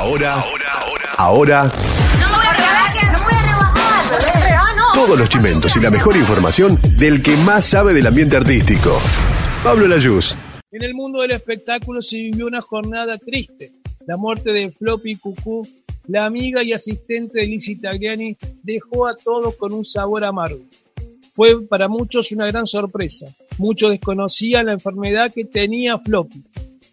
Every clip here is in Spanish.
Ahora, ahora, ahora. Todos los chimentos y la mejor información del que más sabe del ambiente artístico. Pablo Layuz. En el mundo del espectáculo se vivió una jornada triste. La muerte de Floppy Cucú, la amiga y asistente de Lizzie Tagliani, dejó a todos con un sabor amargo. Fue para muchos una gran sorpresa. Muchos desconocían la enfermedad que tenía Floppy.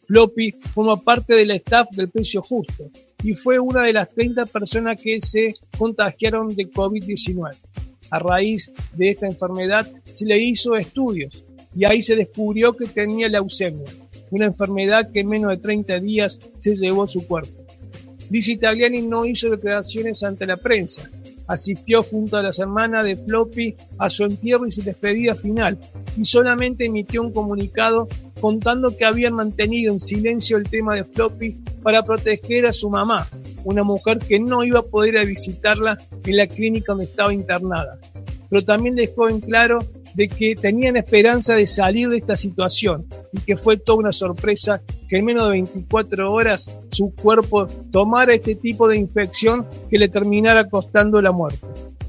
Floppy forma parte del staff del Precio Justo y fue una de las 30 personas que se contagiaron de COVID-19. A raíz de esta enfermedad se le hizo estudios y ahí se descubrió que tenía leucemia, una enfermedad que en menos de 30 días se llevó a su cuerpo. Lizzie Tagliani no hizo declaraciones ante la prensa, asistió junto a la semana de Floppy a su entierro y su despedida final, y solamente emitió un comunicado contando que habían mantenido en silencio el tema de Floppy para proteger a su mamá, una mujer que no iba a poder visitarla en la clínica donde estaba internada. Pero también dejó en claro de que tenían esperanza de salir de esta situación y que fue toda una sorpresa que en menos de 24 horas su cuerpo tomara este tipo de infección que le terminara costando la muerte.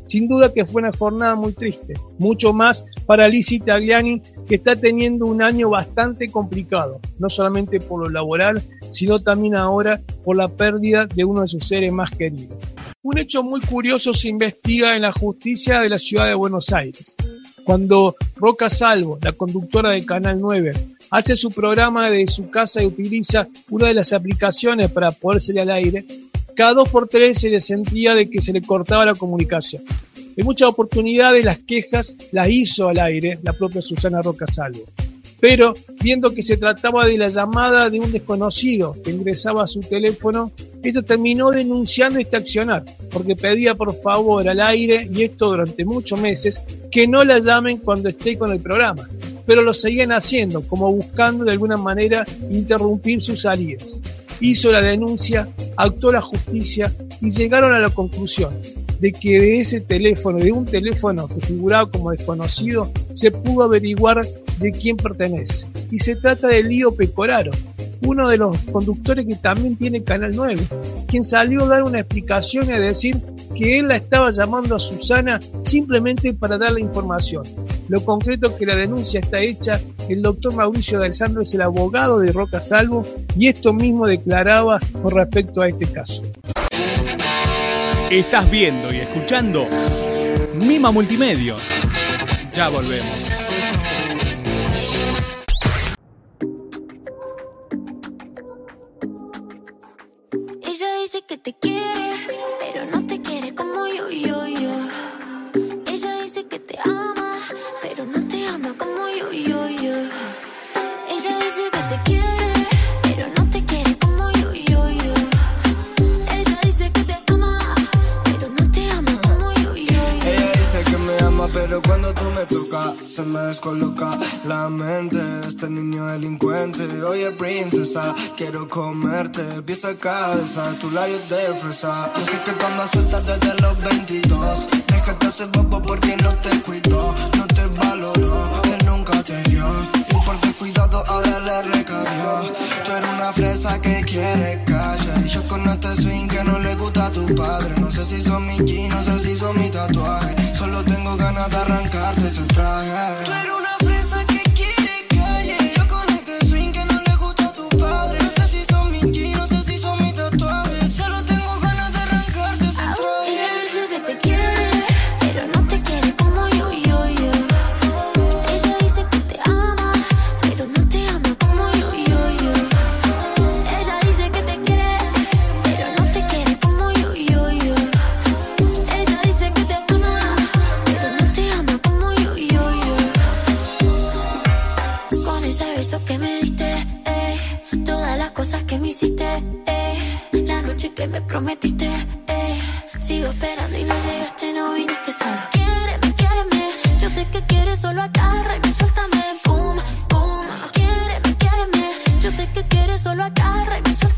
Sin duda que fue una jornada muy triste, mucho más para Lizzie Tagliani, que está teniendo un año bastante complicado, no solamente por lo laboral, sino también ahora por la pérdida de uno de sus seres más queridos. Un hecho muy curioso se investiga en la justicia de la ciudad de Buenos Aires. Cuando Roca Salvo, la conductora de Canal 9, hace su programa de su casa y utiliza una de las aplicaciones para poder salir al aire, cada dos por tres se le sentía de que se le cortaba la comunicación. En muchas oportunidades las quejas las hizo al aire la propia Susana Roca Salvo. Pero viendo que se trataba de la llamada de un desconocido que ingresaba a su teléfono, ella terminó denunciando este accionar, porque pedía por favor al aire, y esto durante muchos meses, que no la llamen cuando esté con el programa. Pero lo seguían haciendo, como buscando de alguna manera interrumpir sus salidas. Hizo la denuncia, actuó la justicia y llegaron a la conclusión de que de ese teléfono, de un teléfono que figuraba como desconocido, se pudo averiguar de quién pertenece. Y se trata de Lío Pecoraro, uno de los conductores que también tiene Canal 9, quien salió a dar una explicación y a decir que él la estaba llamando a Susana simplemente para dar la información. Lo concreto que la denuncia está hecha, el doctor Mauricio de Alessandro es el abogado de Roca Salvo y esto mismo declaraba con respecto a este caso. Estás viendo y escuchando Mima Multimedios. Ya volvemos. Se me descoloca la mente este niño delincuente. Oye, princesa, quiero comerte, pieza cabeza, tu labios de fresa. Yo sé que tú andas desde los 22. Déjate hacer bobo porque no te cuidó, no te valoró, él nunca te dio. Y por descuidado ahora le recabió. Tú eres una fresa que quiere calle. Y yo con este swing que no le gusta a tu padre. No sé si son mis jeans, no sé si son mi tatuaje. Me prometiste, eh, sigo esperando y no llegaste, no viniste sola. Quiéreme, quiéreme, yo sé que quieres solo agárrame, suéltame, pum, pum. Quiéreme, quiéreme, yo sé que quieres solo agárrame, suéltame,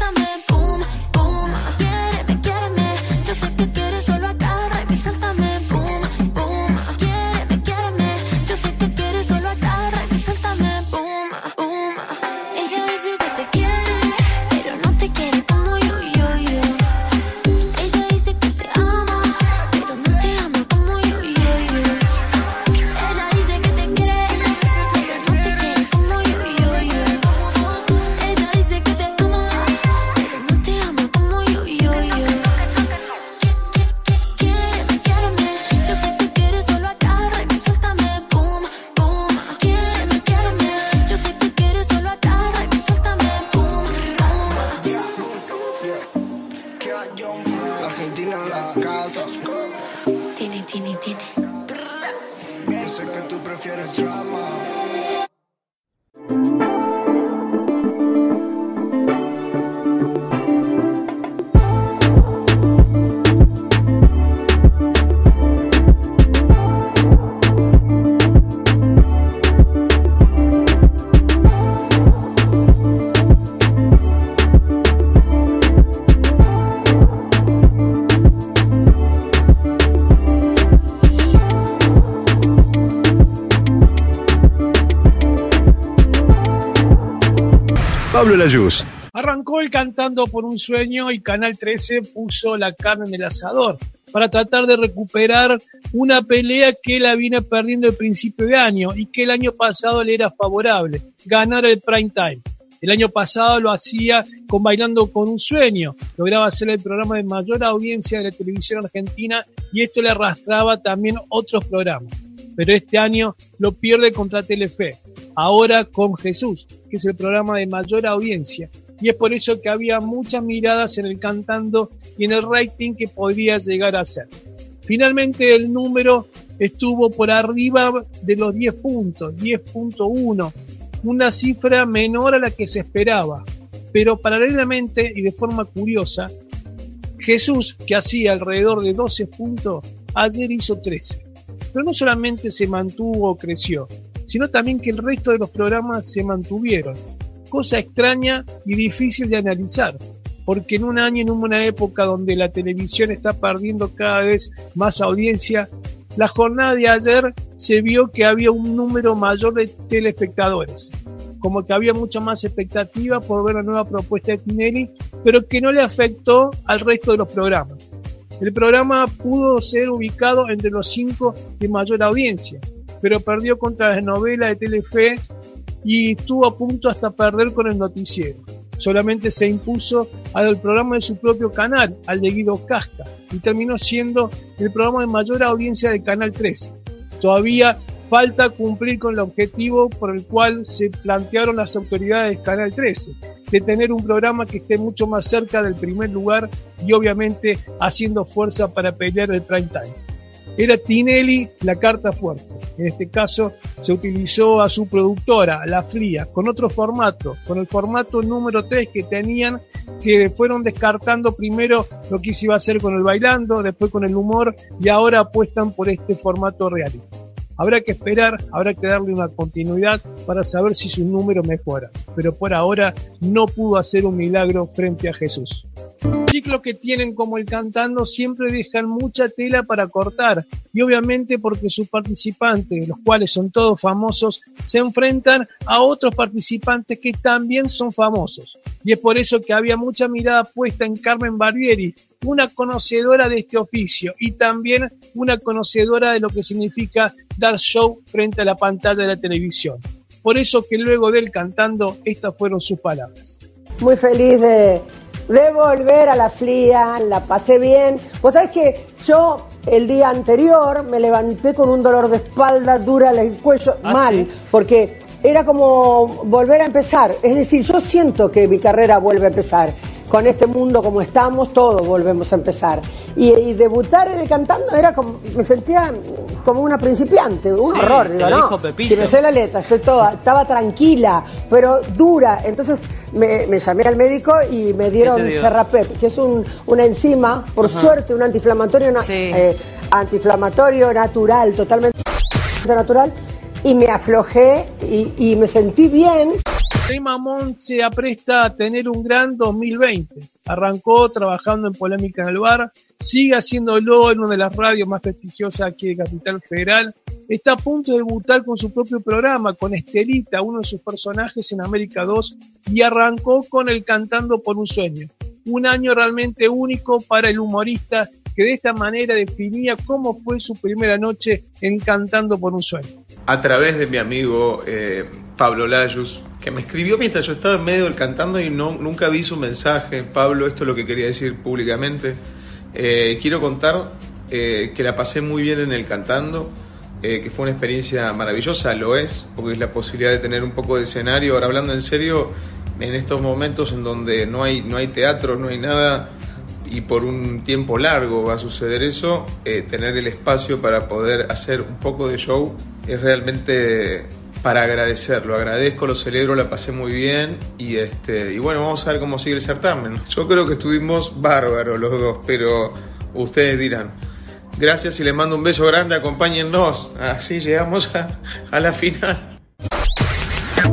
en la casa. Tini, tini, tini. Yo sé que tú prefieres drama. Pablo Layuz. Arrancó el cantando por un sueño y Canal 13 puso la carne en el asador para tratar de recuperar una pelea que él viene perdiendo al principio de año y que el año pasado le era favorable, ganar el prime time. El año pasado lo hacía con Bailando con un Sueño, lograba hacer el programa de mayor audiencia de la televisión argentina y esto le arrastraba también otros programas. Pero este año lo pierde contra Telefe, ahora con Jesús, que es el programa de mayor audiencia. Y es por eso que había muchas miradas en el cantando y en el rating que podría llegar a ser. Finalmente el número estuvo por arriba de los 10 puntos, 10.1, una cifra menor a la que se esperaba. Pero paralelamente y de forma curiosa, Jesús, que hacía alrededor de 12 puntos, ayer hizo 13. Pero no solamente se mantuvo o creció, sino también que el resto de los programas se mantuvieron. Cosa extraña y difícil de analizar, porque en un año, en una época donde la televisión está perdiendo cada vez más audiencia, la jornada de ayer se vio que había un número mayor de telespectadores, como que había mucha más expectativa por ver la nueva propuesta de Tinelli, pero que no le afectó al resto de los programas. El programa pudo ser ubicado entre los cinco de mayor audiencia, pero perdió contra la novela de Telefe y estuvo a punto hasta perder con el noticiero. Solamente se impuso al programa de su propio canal, al de Guido Casca, y terminó siendo el programa de mayor audiencia del Canal 13. Todavía falta cumplir con el objetivo por el cual se plantearon las autoridades del Canal 13, de tener un programa que esté mucho más cerca del primer lugar y obviamente haciendo fuerza para pelear el prime time. Era Tinelli la carta fuerte. En este caso se utilizó a su productora, La Fría, con otro formato, con el formato número 3 que tenían, que fueron descartando primero lo que se iba a hacer con el bailando, después con el humor y ahora apuestan por este formato realista. Habrá que esperar, habrá que darle una continuidad para saber si su número mejora, pero por ahora no pudo hacer un milagro frente a Jesús. Ciclos que tienen como el cantando siempre dejan mucha tela para cortar y obviamente porque sus participantes, los cuales son todos famosos, se enfrentan a otros participantes que también son famosos. Y es por eso que había mucha mirada puesta en Carmen Barbieri, una conocedora de este oficio y también una conocedora de lo que significa dar show frente a la pantalla de la televisión. Por eso que luego del cantando, estas fueron sus palabras. Muy feliz de, de volver a la FLIA, la pasé bien. Vos sabés que yo el día anterior me levanté con un dolor de espalda dura en el cuello, ¿Ah, mal, sí? porque era como volver a empezar. Es decir, yo siento que mi carrera vuelve a empezar. Con este mundo como estamos, todos volvemos a empezar. Y, y debutar en el cantando era como, me sentía como una principiante, un Sí, horror. Digo, no, si me sé la letra, estoy toda, estaba tranquila, pero dura. Entonces me, me llamé al médico y me dieron. Serrapep, que es un, una enzima, por suerte, un antiinflamatorio, Sí. eh, antiinflamatorio natural, totalmente natural, y me aflojé y, y me sentí bien. Rey Mamón se apresta a tener un gran 2020. Arrancó trabajando en Polémica en el Bar, sigue haciéndolo en una de las radios más prestigiosas aquí de Capital Federal. Está a punto de debutar con su propio programa, con Estelita, uno de sus personajes en América 2, y arrancó con el Cantando por un Sueño. Un año realmente único para el humorista que de esta manera definía cómo fue su primera noche en Cantando por un Sueño. a través de mi amigo eh, Pablo Layus, que me escribió mientras yo estaba en medio del cantando y no, nunca vi su mensaje. Pablo, esto es lo que quería decir públicamente. Eh, quiero contar eh, que la pasé muy bien en el cantando, eh, que fue una experiencia maravillosa, lo es, porque es la posibilidad de tener un poco de escenario. Ahora hablando en serio, en estos momentos en donde no hay, no hay teatro, no hay nada, y por un tiempo largo va a suceder eso, tener el espacio para poder hacer un poco de show es realmente para agradecerlo. Agradezco, lo celebro, la pasé muy bien y este y bueno, vamos a ver cómo sigue el certamen. Yo creo que estuvimos bárbaros los dos, pero ustedes dirán. Gracias y les mando un beso grande, acompáñennos. Así llegamos a, la final.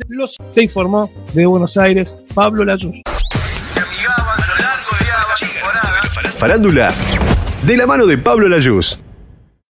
Los te informó de Buenos Aires, Pablo Layuz. Farándula de la mano de Pablo Layuz.